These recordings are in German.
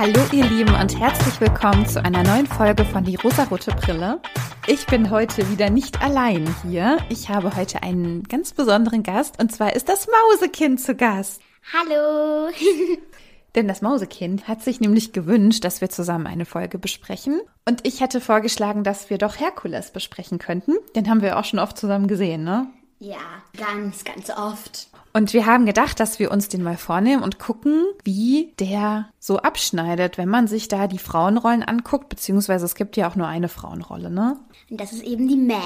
Hallo ihr Lieben und herzlich willkommen zu einer neuen Folge von Die rosarote Brille. Ich bin heute wieder nicht allein hier. Ich habe heute einen ganz besonderen Gast und zwar ist das Mausekind zu Gast. Hallo. Denn das Mausekind hat sich nämlich gewünscht, dass wir zusammen eine Folge besprechen. Und ich hätte vorgeschlagen, dass wir doch Herkules besprechen könnten. Den haben wir auch schon oft zusammen gesehen, ne? Ja, ganz, ganz oft. Und wir haben gedacht, dass wir uns den mal vornehmen und gucken, wie der so abschneidet, wenn man sich da die Frauenrollen anguckt, beziehungsweise es gibt ja auch nur eine Frauenrolle, ne? Und das ist eben die Meg.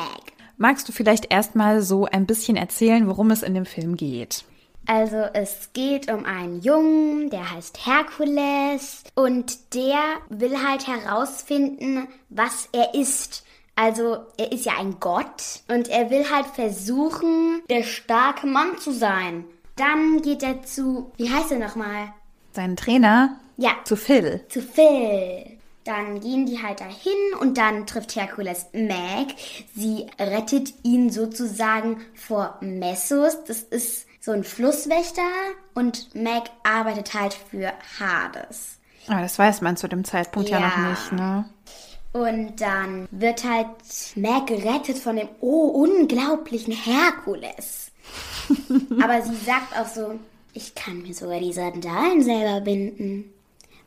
Magst du vielleicht erstmal so ein bisschen erzählen, worum es in dem Film geht? Also es geht um einen Jungen, der heißt Herkules und der will halt herausfinden, was er ist. Also er ist ja ein Gott und er will halt versuchen, der starke Mann zu sein. Dann geht er zu, wie heißt er nochmal? Sein Trainer? Ja. Zu Phil. Zu Phil. Dann gehen die halt dahin und dann trifft Herkules Meg. Sie rettet ihn sozusagen vor Messus. Das ist so ein Flusswächter und Meg arbeitet halt für Hades. Aber das weiß man zu dem Zeitpunkt ja, ja noch nicht, ne? Und dann wird halt Meg gerettet von dem oh unglaublichen Herkules. Aber sie sagt auch so, ich kann mir sogar die Sandalen selber binden.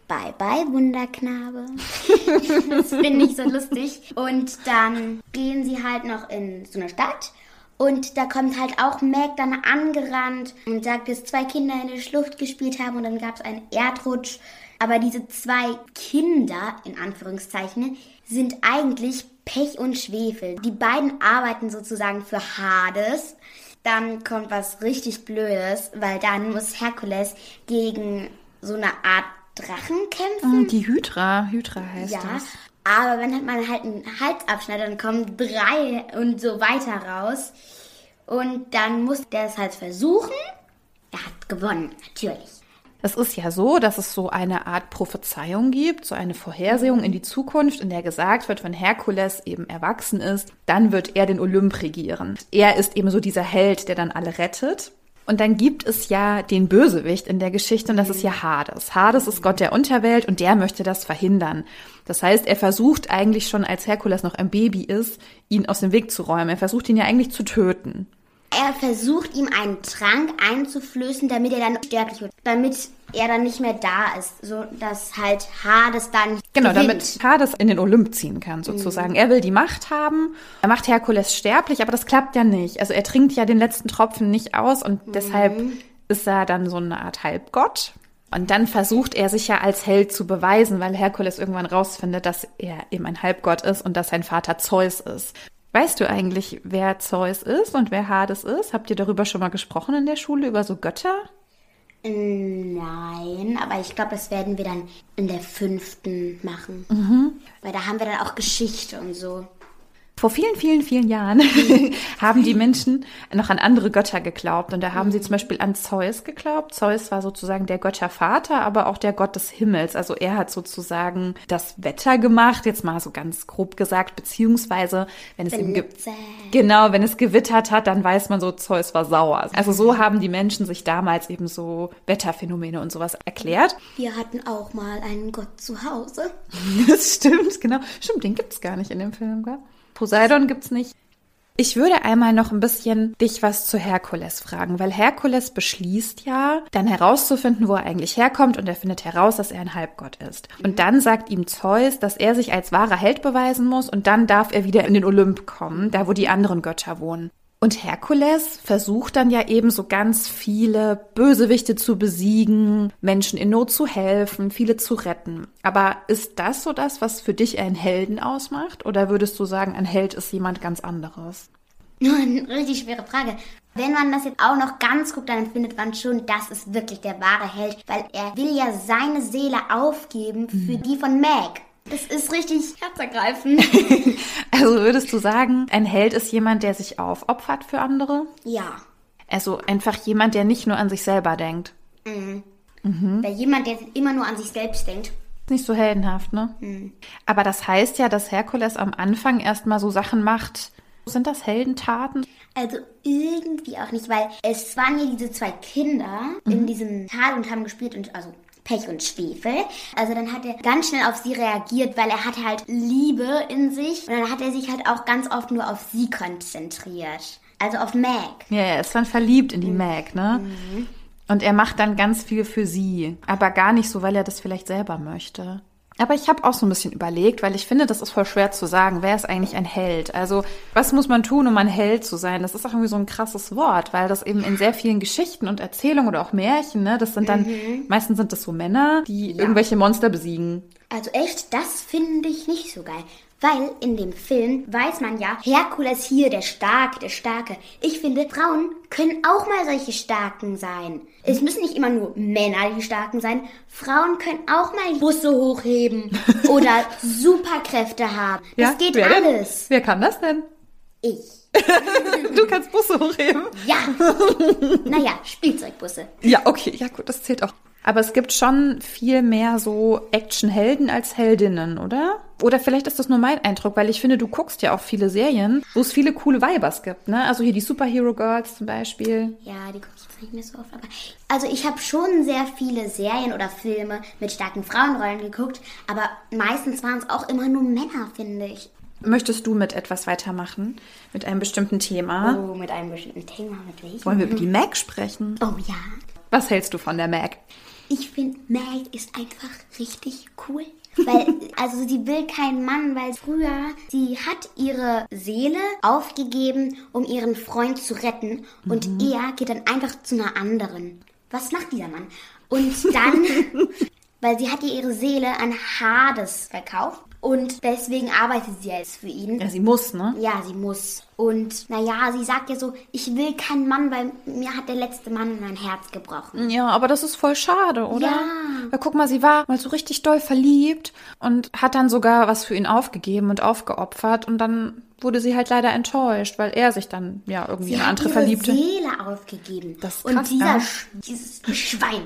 Bye bye, Wunderknabe. das finde ich so lustig. Und dann gehen sie halt noch in so eine Stadt. Und da kommt halt auch Meg dann angerannt und sagt, dass zwei Kinder in der Schlucht gespielt haben und dann gab es einen Erdrutsch. Aber diese zwei Kinder, in Anführungszeichen, sind eigentlich Pech und Schwefel. Die beiden arbeiten sozusagen für Hades. Dann kommt was richtig Blödes, weil dann muss Herkules gegen so eine Art Drachen kämpfen. Mm, die Hydra, Hydra heißt ja, das. Aber wenn man halt einen Hals abschneidet, dann kommen drei und so weiter raus. Und dann muss der es halt versuchen. Er hat gewonnen, natürlich. Es ist ja so, dass es so eine Art Prophezeiung gibt, so eine Vorhersehung in die Zukunft, in der gesagt wird, wenn Herkules eben erwachsen ist, dann wird er den Olymp regieren. Er ist eben so dieser Held, der dann alle rettet. Und dann gibt es ja den Bösewicht in der Geschichte und das ist ja Hades. Hades ist Gott der Unterwelt und der möchte das verhindern. Das heißt, er versucht eigentlich schon, als Herkules noch ein Baby ist, ihn aus dem Weg zu räumen. Er versucht ihn ja eigentlich zu töten. Er versucht ihm einen Trank einzuflößen, damit er dann sterblich wird. Damit er dann nicht mehr da ist. So dass halt Hades dann. Genau, gewinnt. damit Hades in den Olymp ziehen kann, sozusagen. Mhm. Er will die Macht haben. Er macht Herkules sterblich, aber das klappt ja nicht. Also er trinkt ja den letzten Tropfen nicht aus und mhm. deshalb ist er dann so eine Art Halbgott. Und dann versucht er sich ja als Held zu beweisen, weil Herkules irgendwann rausfindet, dass er eben ein Halbgott ist und dass sein Vater Zeus ist. Weißt du eigentlich, wer Zeus ist und wer Hades ist? Habt ihr darüber schon mal gesprochen in der Schule, über so Götter? Nein, aber ich glaube, das werden wir dann in der fünften machen. Mhm. Weil da haben wir dann auch Geschichte und so. Vor vielen, vielen, vielen Jahren haben die Menschen noch an andere Götter geglaubt. Und da haben sie zum Beispiel an Zeus geglaubt. Zeus war sozusagen der Göttervater, aber auch der Gott des Himmels. Also er hat sozusagen das Wetter gemacht, jetzt mal so ganz grob gesagt, beziehungsweise wenn es eben genau, wenn es gewittert hat, dann weiß man so, Zeus war sauer. Also so haben die Menschen sich damals eben so Wetterphänomene und sowas erklärt. Wir hatten auch mal einen Gott zu Hause. Das stimmt, genau. Stimmt, den gibt's gar nicht in dem Film, gell? Poseidon gibt's nicht. Ich würde einmal noch ein bisschen dich was zu Herkules fragen, weil Herkules beschließt ja, dann herauszufinden, wo er eigentlich herkommt und er findet heraus, dass er ein Halbgott ist. Und dann sagt ihm Zeus, dass er sich als wahrer Held beweisen muss und dann darf er wieder in den Olymp kommen, da wo die anderen Götter wohnen. Und Herkules versucht dann ja eben so ganz viele Bösewichte zu besiegen, Menschen in Not zu helfen, viele zu retten. Aber ist das so das, was für dich einen Helden ausmacht? Oder würdest du sagen, ein Held ist jemand ganz anderes? Eine richtig schwere Frage. Wenn man das jetzt auch noch ganz guckt, dann findet man schon, das ist wirklich der wahre Held, weil er will ja seine Seele aufgeben für mhm. die von Meg. Das ist richtig herzergreifend. also würdest du sagen, ein Held ist jemand, der sich aufopfert für andere? Ja. Also einfach jemand, der nicht nur an sich selber denkt. Mhm. Mhm. Weil jemand, der immer nur an sich selbst denkt. Nicht so heldenhaft, ne? Mhm. Aber das heißt ja, dass Herkules am Anfang erstmal so Sachen macht. Sind das Heldentaten? Also irgendwie auch nicht, weil es waren ja diese zwei Kinder in mhm. diesem Tal und haben gespielt und also Pech und Schwefel. Also dann hat er ganz schnell auf sie reagiert, weil er hat halt Liebe in sich und dann hat er sich halt auch ganz oft nur auf sie konzentriert. Also auf Meg. Ja, er ist dann verliebt in die Meg, ne? Und er macht dann ganz viel für sie, aber gar nicht so, weil er das vielleicht selber möchte. Aber ich habe auch so ein bisschen überlegt, weil ich finde, das ist voll schwer zu sagen, wer ist eigentlich ein Held? Also, was muss man tun, um ein Held zu sein? Das ist auch irgendwie so ein krasses Wort, weil das eben in sehr vielen Geschichten und Erzählungen oder auch Märchen, ne, das sind dann, meistens sind das so Männer, die irgendwelche Monster besiegen. Also echt, das finde ich nicht so geil. Weil in dem Film weiß man ja, Herkules hier, der Starke, der Starke. Ich finde, Frauen können auch mal solche Starken sein. Es müssen nicht immer nur Männer die Starken sein. Frauen können auch mal Busse hochheben oder Superkräfte haben. Das geht wer denn? alles. Wer kann das denn? Ich. Du kannst Busse hochheben. Ja. naja, Spielzeugbusse. Ja, okay, ja gut, das zählt auch. Aber es gibt schon viel mehr so Actionhelden als Heldinnen, oder? Oder vielleicht ist das nur mein Eindruck, weil ich finde, du guckst ja auch viele Serien, wo es viele coole Weibers gibt, ne? Also hier die Superhero Girls zum Beispiel. Ja, die gucke ich jetzt nicht mehr so oft. Aber also ich habe schon sehr viele Serien oder Filme mit starken Frauenrollen geguckt, aber meistens waren es auch immer nur Männer, finde ich. Möchtest du mit etwas weitermachen? Mit einem bestimmten Thema? Oh, mit einem bestimmten Thema, mit welchem? Wollen wir über die Mac sprechen? Oh ja. Was hältst du von der Mac? Ich finde, Meg ist einfach richtig cool. Weil, also sie will keinen Mann, weil früher, sie hat ihre Seele aufgegeben, um ihren Freund zu retten. Und er geht dann einfach zu einer anderen. Was macht dieser Mann? Und dann, weil sie hat ihr ihre Seele an Hades verkauft. Und deswegen arbeitet sie jetzt für ihn. Ja, sie muss, ne? Ja, sie muss. Und naja, sie sagt ja so, ich will keinen Mann, weil mir hat der letzte Mann mein Herz gebrochen. Ja, aber das ist voll schade, oder? Ja. Weil guck mal, sie war mal so richtig doll verliebt und hat dann sogar was für ihn aufgegeben und aufgeopfert und dann wurde sie halt leider enttäuscht, weil er sich dann ja irgendwie in eine andere ihre verliebte. Seele aufgegeben. Das ist Und krass, dieser, ja. Sch- dieses Schwein,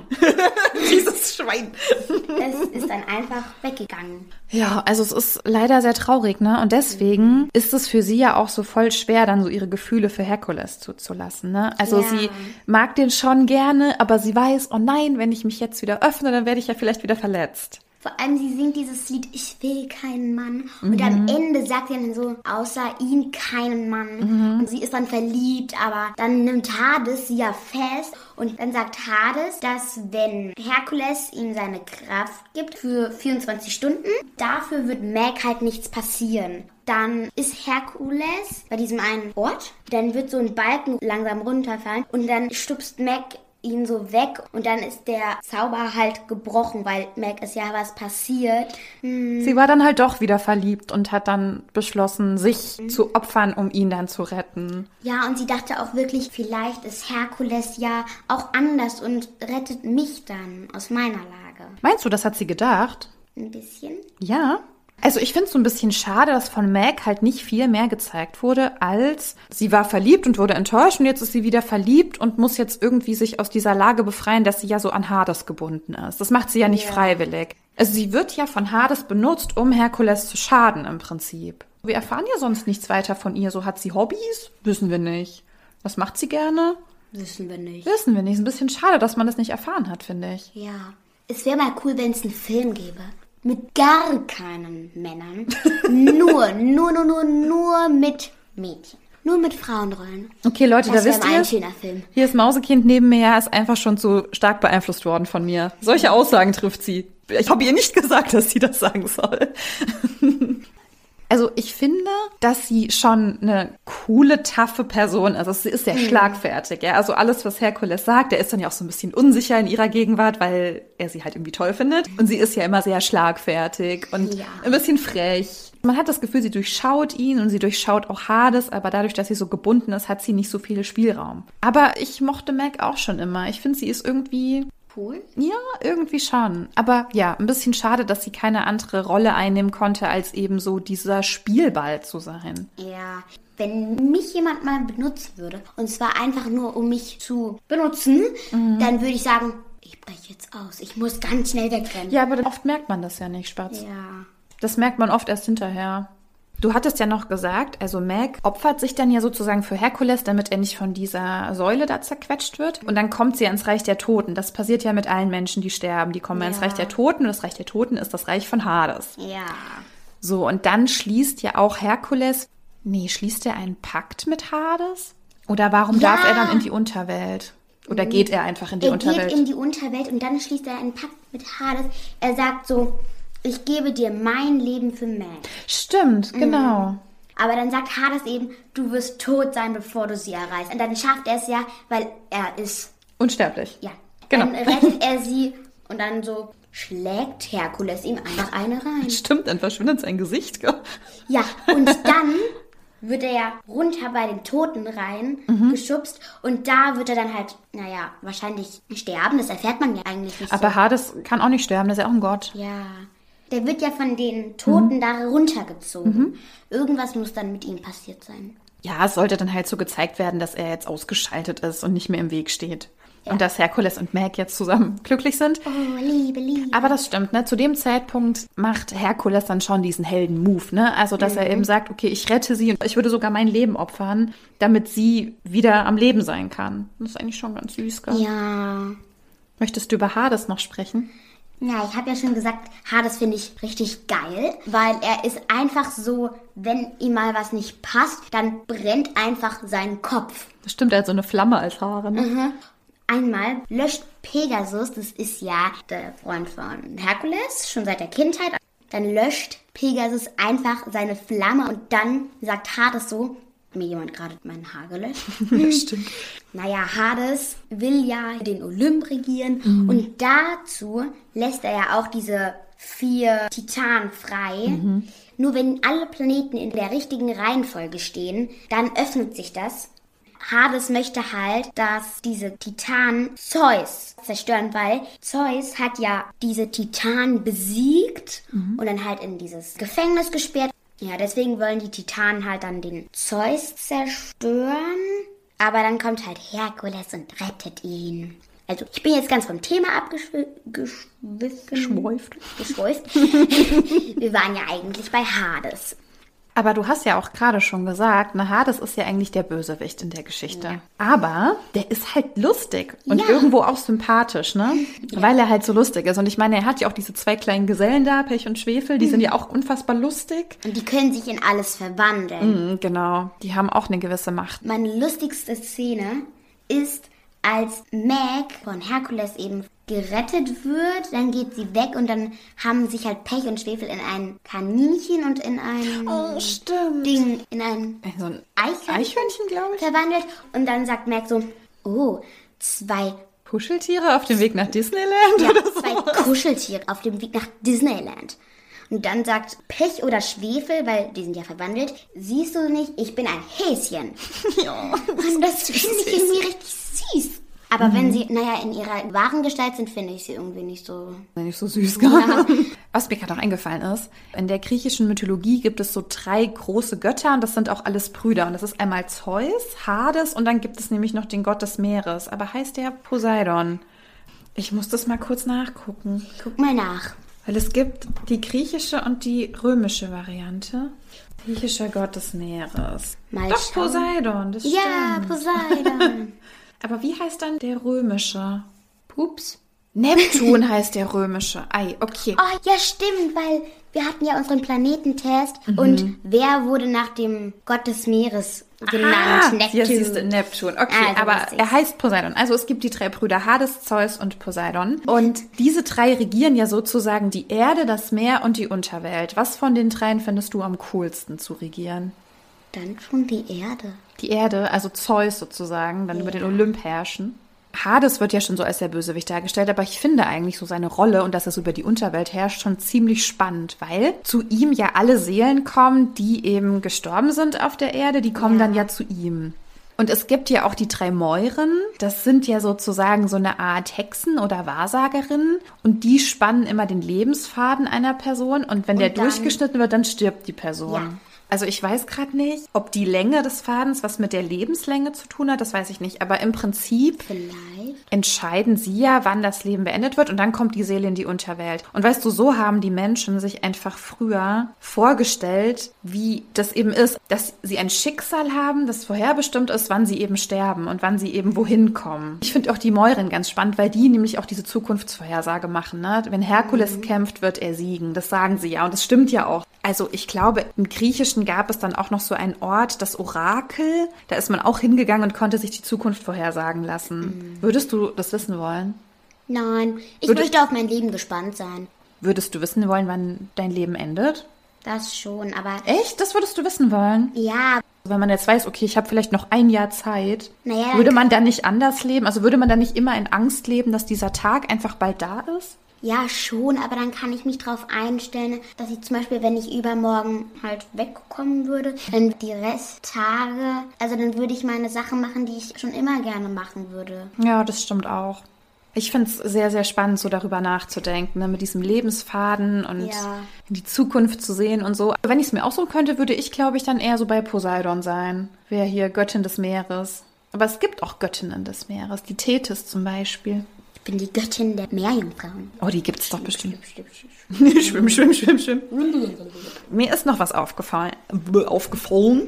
Dieses Schwein. das ist dann einfach weggegangen. Ja, also es ist leider sehr traurig, ne? Und deswegen ist es für sie ja auch so voll schwer, dann so ihre Gefühle für Herkules zuzulassen, ne? Also Ja. sie mag den schon gerne, aber sie weiß, oh nein, wenn ich mich jetzt wieder öffne, dann werde ich ja vielleicht wieder verletzt. Vor allem, sie singt dieses Lied, ich will keinen Mann. Und am Ende sagt sie dann so, außer ihn keinen Mann. Und sie ist dann verliebt, aber dann nimmt Hades sie ja fest. Und dann sagt Hades, dass wenn Herkules ihm seine Kraft gibt für 24 Stunden, dafür wird Meg halt nichts passieren. Dann ist Herkules bei diesem einen Ort, dann wird so ein Balken langsam runterfallen und dann stupst Meg ihn so weg und dann ist der Zauber halt gebrochen, weil Meg ist ja was passiert. Hm, Sie war dann halt doch wieder verliebt und hat dann beschlossen, sich zu opfern, um ihn dann zu retten. Ja, und sie dachte auch wirklich, vielleicht ist Herkules ja auch anders und rettet mich dann aus meiner Lage. Meinst du, das hat sie gedacht? Ein bisschen. Ja. Also ich finde es so ein bisschen schade, dass von Meg halt nicht viel mehr gezeigt wurde, als sie war verliebt und wurde enttäuscht und jetzt ist sie wieder verliebt und muss jetzt irgendwie sich aus dieser Lage befreien, dass sie ja so an Hades gebunden ist. Das macht sie ja nicht Ja. freiwillig. Also sie wird ja von Hades benutzt, um Herkules zu schaden im Prinzip. Wir erfahren ja sonst nichts weiter von ihr. So hat sie Hobbys? Wissen wir nicht. Was macht sie gerne? Wissen wir nicht. Wissen wir nicht. Ist ein bisschen schade, dass man das nicht erfahren hat, finde ich. Ja. Es wäre mal cool, wenn es einen Film gäbe. Mit gar keinen Männern. nur, nur, nur, nur, nur mit Mädchen. Nur mit Frauenrollen. Okay, Leute, Das da wisst ihr. ein schöner Film. Hier ist Mausekind neben mir, ist einfach schon zu stark beeinflusst worden von mir. Solche Aussagen trifft sie. Ich habe ihr nicht gesagt, dass sie das sagen soll. Also ich finde, dass sie schon eine coole, taffe Person ist. Also sie ist sehr schlagfertig, ja. Also alles, was Herkules sagt, der ist dann ja auch so ein bisschen unsicher in ihrer Gegenwart, weil er sie halt irgendwie toll findet. Und sie ist ja immer sehr schlagfertig und Ja. ein bisschen frech. Man hat das Gefühl, sie durchschaut ihn und sie durchschaut auch Hades, aber dadurch, dass sie so gebunden ist, hat sie nicht so viel Spielraum. Aber ich mochte Meg auch schon immer. Ich finde, sie ist irgendwie Cool. ja, irgendwie schon. Aber ja, ein bisschen schade, dass sie keine andere Rolle einnehmen konnte, als eben so dieser Spielball zu sein. Ja. Wenn mich jemand mal benutzen würde, und zwar einfach nur, um mich zu benutzen, dann würde ich sagen, ich breche jetzt aus. Ich muss ganz schnell wegrennen. Ja, aber oft merkt man das ja nicht, Spatz. Ja. Das merkt man oft erst hinterher. Du hattest ja noch gesagt, also Meg opfert sich dann ja sozusagen für Herkules, damit er nicht von dieser Säule da zerquetscht wird. Und dann kommt sie ins Reich der Toten. Das passiert ja mit allen Menschen, die sterben. Die kommen ja. ins Reich der Toten und das Reich der Toten ist das Reich von Hades. Ja. So, und dann schließt ja auch Herkules, nee, schließt er einen Pakt mit Hades? Oder warum ja. darf er dann in die Unterwelt? Oder geht er einfach in die er Unterwelt? Er geht in die Unterwelt und dann schließt er einen Pakt mit Hades. Er sagt so, ich gebe dir mein Leben für Meg. Stimmt, genau. Mhm. Aber dann sagt Hades eben, du wirst tot sein, bevor du sie erreichst. Und dann schafft er es ja, weil er ist... Unsterblich. Ja. Genau. Dann rettet er sie und dann so schlägt Herkules ihm einfach eine rein. Stimmt, dann verschwindet sein Gesicht. Gell? Ja, und dann wird er ja runter bei den Toten rein mhm. geschubst und da wird er dann halt, naja, wahrscheinlich sterben. Das erfährt man ja eigentlich nicht. Aber so. Hades kann auch nicht sterben, das ist ja auch ein Gott. Ja. Der wird ja von den Toten mhm. da runtergezogen. Mhm. Irgendwas muss dann mit ihm passiert sein. Ja, es sollte dann halt so gezeigt werden, dass er jetzt ausgeschaltet ist und nicht mehr im Weg steht. Ja. Und dass Herkules und Meg jetzt zusammen glücklich sind. Oh, Liebe, Liebe. Aber das stimmt, ne? Zu dem Zeitpunkt macht Herkules dann schon diesen Helden-Move, ne? Also, dass mhm. er eben sagt, okay, ich rette sie und ich würde sogar mein Leben opfern, damit sie wieder am Leben sein kann. Das ist eigentlich schon ganz süß, gell? Ja. Möchtest du über Hades noch sprechen? Ja, ich habe ja schon gesagt, Hades finde ich richtig geil, weil er ist einfach so, wenn ihm mal was nicht passt, dann brennt einfach sein Kopf. Das stimmt, er hat so eine Flamme als Haare. Ne? Mhm. Einmal löscht Pegasus, das ist ja der Freund von Herkules, schon seit der Kindheit. Dann löscht Pegasus einfach seine Flamme und dann sagt Hades so, mir jemand gerade mein Haar gelöscht. ja, stimmt. Naja, Hades will ja den Olymp regieren mhm. und dazu lässt er ja auch diese vier Titanen frei. Mhm. Nur wenn alle Planeten in der richtigen Reihenfolge stehen, dann öffnet sich das. Hades möchte halt, dass diese Titanen Zeus zerstören, weil Zeus hat ja diese Titanen besiegt mhm. und dann halt in dieses Gefängnis gesperrt. Ja, deswegen wollen die Titanen halt dann den Zeus zerstören. Aber dann kommt halt Herkules und rettet ihn. Also, ich bin jetzt ganz vom Thema abgeschwiffen. Geschweift. Geschweift. Wir waren ja eigentlich bei Hades. Aber du hast ja auch gerade schon gesagt, na Hades ist ja eigentlich der Bösewicht in der Geschichte. Ja. Aber der ist halt lustig und ja. irgendwo auch sympathisch, ne? Ja. Weil er halt so lustig ist. Und ich meine, er hat ja auch diese zwei kleinen Gesellen da, Pech und Schwefel, die mhm. sind ja auch unfassbar lustig. Und die können sich in alles verwandeln. Mhm, genau. Die haben auch eine gewisse Macht. Meine lustigste Szene ist, als Meg von Herkules eben gerettet wird, dann geht sie weg und dann haben sich halt Pech und Schwefel in ein Kaninchen und in ein oh, Ding, in ein, so ein Eichhörnchen, Eichhörnchen glaube ich. verwandelt. Und dann sagt Meg so, oh, zwei Kuscheltiere auf dem Weg nach Disneyland? Ja, oder zwei Kuscheltiere auf dem Weg nach Disneyland. Und dann sagt Pech oder Schwefel, weil die sind ja verwandelt, siehst du nicht, ich bin ein Häschen. Ja. Und das finde ich irgendwie richtig süß. Aber mhm. wenn sie, naja, in ihrer wahren Gestalt sind, finde ich sie irgendwie nicht so. Nicht so süß, ja. Was mir gerade noch eingefallen ist, in der griechischen Mythologie gibt es so drei große Götter und das sind auch alles Brüder. Und das ist einmal Zeus, Hades und dann gibt es nämlich noch den Gott des Meeres. Aber heißt der Poseidon? Ich muss das mal kurz nachgucken. Guck mal nach. Weil es gibt die griechische und die römische Variante. Griechischer Gott des Meeres. Mal Doch, schauen. Poseidon, das Ja, Poseidon. Aber wie heißt dann der römische? Pups. Neptun heißt der römische. Ei, okay. Oh, ja, stimmt, weil wir hatten ja unseren Planetentest mhm. und wer wurde nach dem Gott des Meeres genannt? Ah, Neptun. Ja, siehst du, Neptun. Okay, also aber er heißt Poseidon. Also es gibt die drei Brüder Hades, Zeus und Poseidon. Und diese drei regieren ja sozusagen die Erde, das Meer und die Unterwelt. Was von den dreien findest du am coolsten zu regieren? Dann schon die Erde. Die Erde, also Zeus sozusagen, dann ja. über den Olymp herrschen. Hades wird ja schon so als der Bösewicht dargestellt, aber ich finde eigentlich so seine Rolle und dass so über die Unterwelt herrscht schon ziemlich spannend, weil zu ihm ja alle Seelen kommen, die eben gestorben sind auf der Erde, die kommen ja. dann ja zu ihm. Und es gibt ja auch die drei Mäuren. Das sind ja sozusagen so eine Art Hexen oder Wahrsagerinnen. Und die spannen immer den Lebensfaden einer Person. Und wenn und der durchgeschnitten wird, dann stirbt die Person. Ja. Also ich weiß gerade nicht, ob die Länge des Fadens was mit der Lebenslänge zu tun hat, das weiß ich nicht. Aber im Prinzip Vielleicht. entscheiden sie ja, wann das Leben beendet wird und dann kommt die Seele in die Unterwelt. Und weißt du, so haben die Menschen sich einfach früher vorgestellt, wie das eben ist, dass sie ein Schicksal haben, das vorherbestimmt ist, wann sie eben sterben und wann sie eben wohin kommen. Ich finde auch die Mäuren ganz spannend, weil die nämlich auch diese Zukunftsvorhersage machen. Ne? Wenn Herkules kämpft, wird er siegen. Das sagen sie ja und das stimmt ja auch. Also ich glaube, im Griechischen gab es dann auch noch so einen Ort, das Orakel. Da ist man auch hingegangen und konnte sich die Zukunft vorhersagen lassen. Würdest du das wissen wollen? Nein, ich Würde- möchte auf mein Leben gespannt sein. Würdest du wissen wollen, wann dein Leben endet? Das schon, aber Echt? Das würdest du wissen wollen? ja, Wenn man jetzt weiß, okay, ich habe vielleicht noch ein Jahr Zeit, Naja, würde man dann nicht anders leben? Also würde man dann nicht immer in Angst leben, dass dieser Tag einfach bald da ist? Ja schon, aber dann kann ich mich darauf einstellen, dass ich zum Beispiel, wenn ich übermorgen halt wegkommen würde, dann die Resttage, also dann würde ich meine Sachen machen, die ich schon immer gerne machen würde. Ja, das stimmt auch. Ich finde es sehr, sehr spannend, so darüber nachzudenken, ne? mit diesem Lebensfaden und Ja. in die Zukunft zu sehen und so. Wenn ich es mir auch so könnte, würde ich, glaube ich, dann eher so bei Poseidon sein. Wäre hier Göttin des Meeres. Aber es gibt auch Göttinnen des Meeres, die Tethys zum Beispiel. Ich bin die Göttin der Meerjungfrauen. Oh, die gibt's doch bestimmt. Schwimm, schwimm, schwimm, schwimm. Mir ist noch was aufgefallen. Aufgefallen.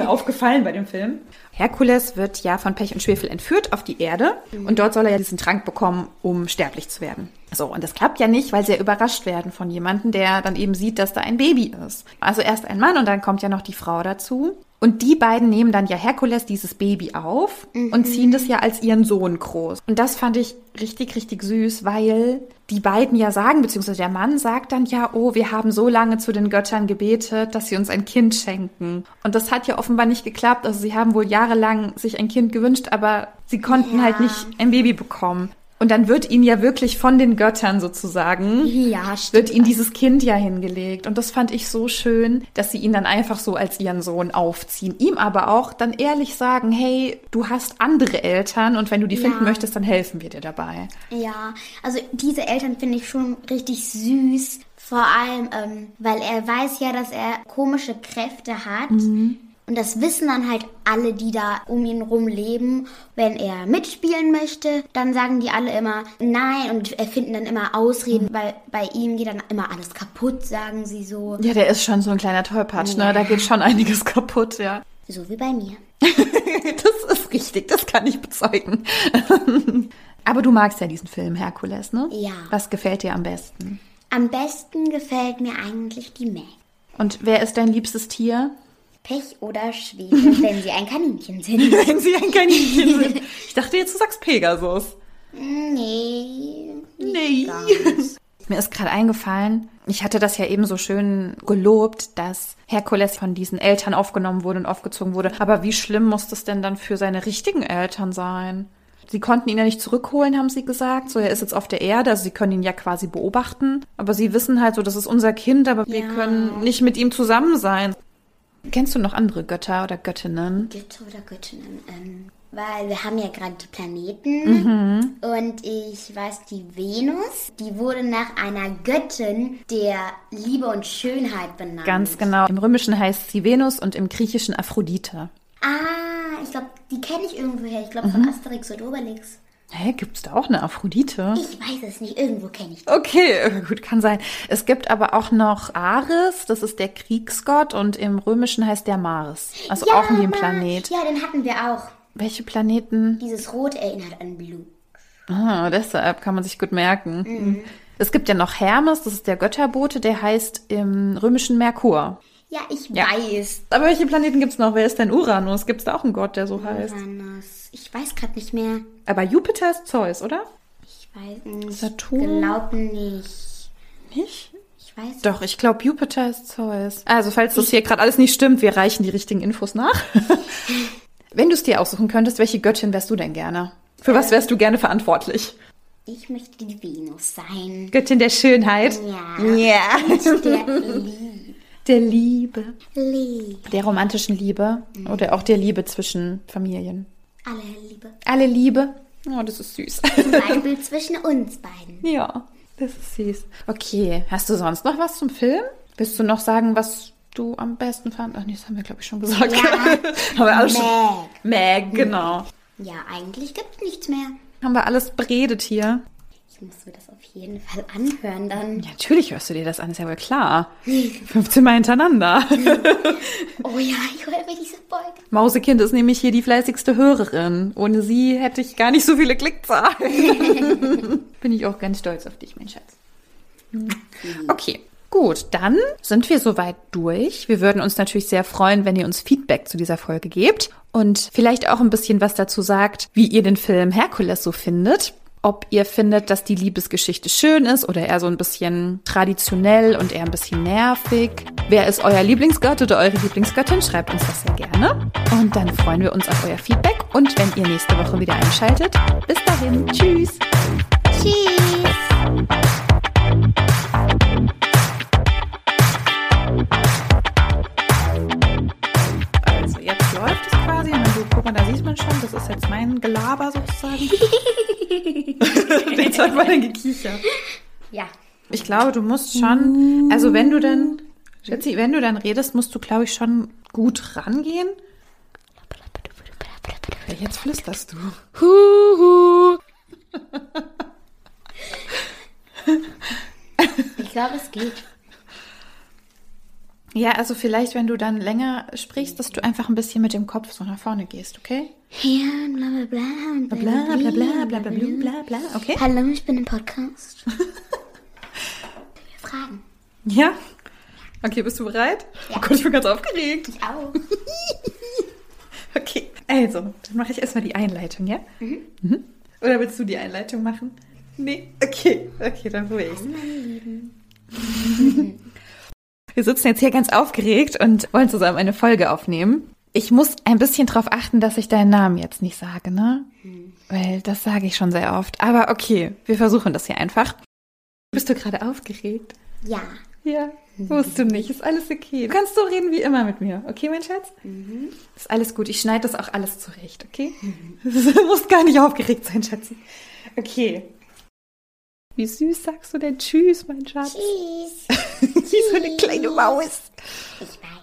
aufgefallen bei dem Film. Herkules wird ja von Pech und Schwefel entführt auf die Erde und dort soll er ja diesen Trank bekommen, um sterblich zu werden. So, und das klappt ja nicht, weil sie ja überrascht werden von jemandem, der dann eben sieht, dass da ein Baby ist. Also erst ein Mann und dann kommt ja noch die Frau dazu. Und die beiden nehmen dann ja Herkules dieses Baby auf und ziehen das ja als ihren Sohn groß. Und das fand ich richtig, richtig süß, weil die beiden ja sagen, beziehungsweise der Mann sagt dann ja, oh, wir haben so lange zu den Göttern gebetet, dass sie uns ein Kind schenken. Und das hat ja offenbar nicht geklappt. Also sie haben wohl jahrelang sich ein Kind gewünscht, aber sie konnten Ja. halt nicht ein Baby bekommen. Und dann wird ihnen ja wirklich von den Göttern sozusagen Ja, wird ihnen dieses Kind ja hingelegt. Und das fand ich so schön, dass sie ihn dann einfach so als ihren Sohn aufziehen. Ihm aber auch dann ehrlich sagen, hey, du hast andere Eltern und wenn du die Ja. finden möchtest, dann helfen wir dir dabei. Ja, also diese Eltern finde ich schon richtig süß. Vor allem, ähm, weil er weiß ja, dass er komische Kräfte hat. Und das wissen dann halt alle, die da um ihn rum leben. Wenn er mitspielen möchte, dann sagen die alle immer nein und erfinden dann immer Ausreden, weil bei ihm geht dann immer alles kaputt, sagen sie so. Ja, der ist schon so ein kleiner Tollpatsch, ne? Da geht schon einiges kaputt, ja. So wie bei mir. Das ist richtig, das kann ich bezeugen. Aber du magst ja diesen Film, Herkules, ne? Ja. Was gefällt dir am besten? Am besten gefällt mir eigentlich die Meg. Und wer ist dein liebstes Tier? Pech oder Schwefel, wenn sie ein Kaninchen sind. Wenn sie ein Kaninchen sind. Ich dachte jetzt, du sagst Pegasus. Nee. Nee. Mir ist gerade eingefallen, ich hatte das ja eben so schön gelobt, dass Herkules von diesen Eltern aufgenommen wurde und aufgezogen wurde. Aber wie schlimm muss das denn dann für seine richtigen Eltern sein? Sie konnten ihn ja nicht zurückholen, haben sie gesagt. So, er ist jetzt auf der Erde, also sie können ihn ja quasi beobachten. Aber sie wissen halt so, das ist unser Kind, aber wir Ja. können nicht mit ihm zusammen sein. Kennst du noch andere Götter oder Göttinnen? Götter oder Göttinnen? Ähm, weil wir haben ja gerade die Planeten und ich weiß, die Venus, die wurde nach einer Göttin der Liebe und Schönheit benannt. Ganz genau. Im Römischen heißt sie Venus und im Griechischen Aphrodite. Ah, ich glaube, die kenne ich irgendwoher. Ich glaube Mhm. von Asterix und Obelix. Hä, gibt's da auch eine Aphrodite? Ich weiß es nicht, irgendwo kenne ich die. Okay, gut, kann sein. Es gibt aber auch noch Ares, das ist der Kriegsgott und im Römischen heißt der Mars. Also auch wie ein. Planet. Ja, den hatten wir auch. Welche Planeten? Dieses Rot erinnert an Blut. Ah, deshalb kann man sich gut merken. Mhm. Es gibt ja noch Hermes, das ist der Götterbote, der heißt im Römischen Merkur. Ja, ich Ja. weiß. Aber welche Planeten gibt's noch? Wer ist denn Uranus? Gibt's da auch einen Gott, der so heißt? Uranus. Ich weiß gerade nicht mehr. Aber Jupiter ist Zeus, oder? Ich weiß nicht. Saturn? Glaub nicht. Nicht? Ich weiß Doch, ich glaube, Jupiter ist Zeus. Also, falls das hier gerade alles nicht stimmt, wir reichen die richtigen Infos nach. Wenn du es dir aussuchen könntest, welche Göttin wärst du denn gerne? Für was wärst du gerne verantwortlich? Ich möchte die Venus sein. Göttin der Schönheit? Ja. Ja. Und der Liebe. Der Liebe. Liebe. Der romantischen Liebe oder auch der Liebe zwischen Familien. Alle Liebe. Alle Liebe. Oh, das ist süß. Zum Beispiel zwischen uns beiden. ja, das ist süß. Okay, hast du sonst noch was zum Film? Willst du noch sagen, was du am besten fandest. Ach nee, das haben wir, glaube ich, schon gesagt. Ja. haben wir alles schon. Meg. Meg, genau. Ja, eigentlich gibt's nichts mehr. Haben wir alles beredet hier. Ich muss mir das auf jeden Fall anhören dann. Ja, natürlich hörst du dir das an, ist ja wohl klar. 15 Mal hintereinander. Oh ja, ich höre mir diese Folge. Mausekind ist nämlich hier die fleißigste Hörerin. Ohne sie hätte ich gar nicht so viele Klickzahlen. Bin ich auch ganz stolz auf dich, mein Schatz. Okay. Gut, dann sind wir soweit durch. Wir würden uns natürlich sehr freuen, wenn ihr uns Feedback zu dieser Folge gebt und vielleicht auch ein bisschen was dazu sagt, wie ihr den Film Herkules so findet. Ob ihr findet, dass die Liebesgeschichte schön ist oder eher so ein bisschen traditionell und eher ein bisschen nervig. Wer ist euer Lieblingsgott oder eure Lieblingsgöttin? Schreibt uns das sehr gerne. Und dann freuen wir uns auf euer Feedback und wenn ihr nächste Woche wieder einschaltet. Bis dahin. Tschüss. Tschüss. Also jetzt läuft es quasi. Und du, guck mal, da sieht man schon, das ist jetzt mein Gelaber sozusagen. jetzt hat man dann gekichert. Ja. Ich glaube, du musst schon, also wenn du dann, Schätzi, wenn du dann redest, musst du, glaube ich, schon gut rangehen. Ja, jetzt flüsterst du. Huhu. Ich glaube, es geht. Ja, also vielleicht, wenn du dann länger sprichst, dass du einfach ein bisschen mit dem Kopf so nach vorne gehst, okay? Ja, bla bla bla. Bla bla bla bla bla bla bla bla, okay? Hallo, ich bin im Podcast. Wir fragen. Ja? Okay, bist du bereit? Ja. Oh Gott, ich bin ganz aufgeregt. Ich auch. Okay, also, dann mache ich erstmal die Einleitung, ja? Mhm. Oder willst du die Einleitung machen? Nee, okay, okay, dann probiere ich's. Wir sitzen jetzt hier ganz aufgeregt und wollen zusammen eine Folge aufnehmen. Ich muss ein bisschen drauf achten, dass ich deinen Namen jetzt nicht sage, ne? Weil das sage ich schon sehr oft. Aber okay, wir versuchen das hier einfach. Bist du gerade aufgeregt? Ja. Ja, musst du nicht. Ist alles okay. Du kannst so reden wie immer mit mir. Okay, mein Schatz? Ist alles gut. Ich schneide das auch alles zurecht, okay? Du musst gar nicht aufgeregt sein, Schatzi. Okay. Wie süß sagst du denn Tschüss, mein Schatz? Tschüss. Wie so eine kleine Maus. Ich weiß.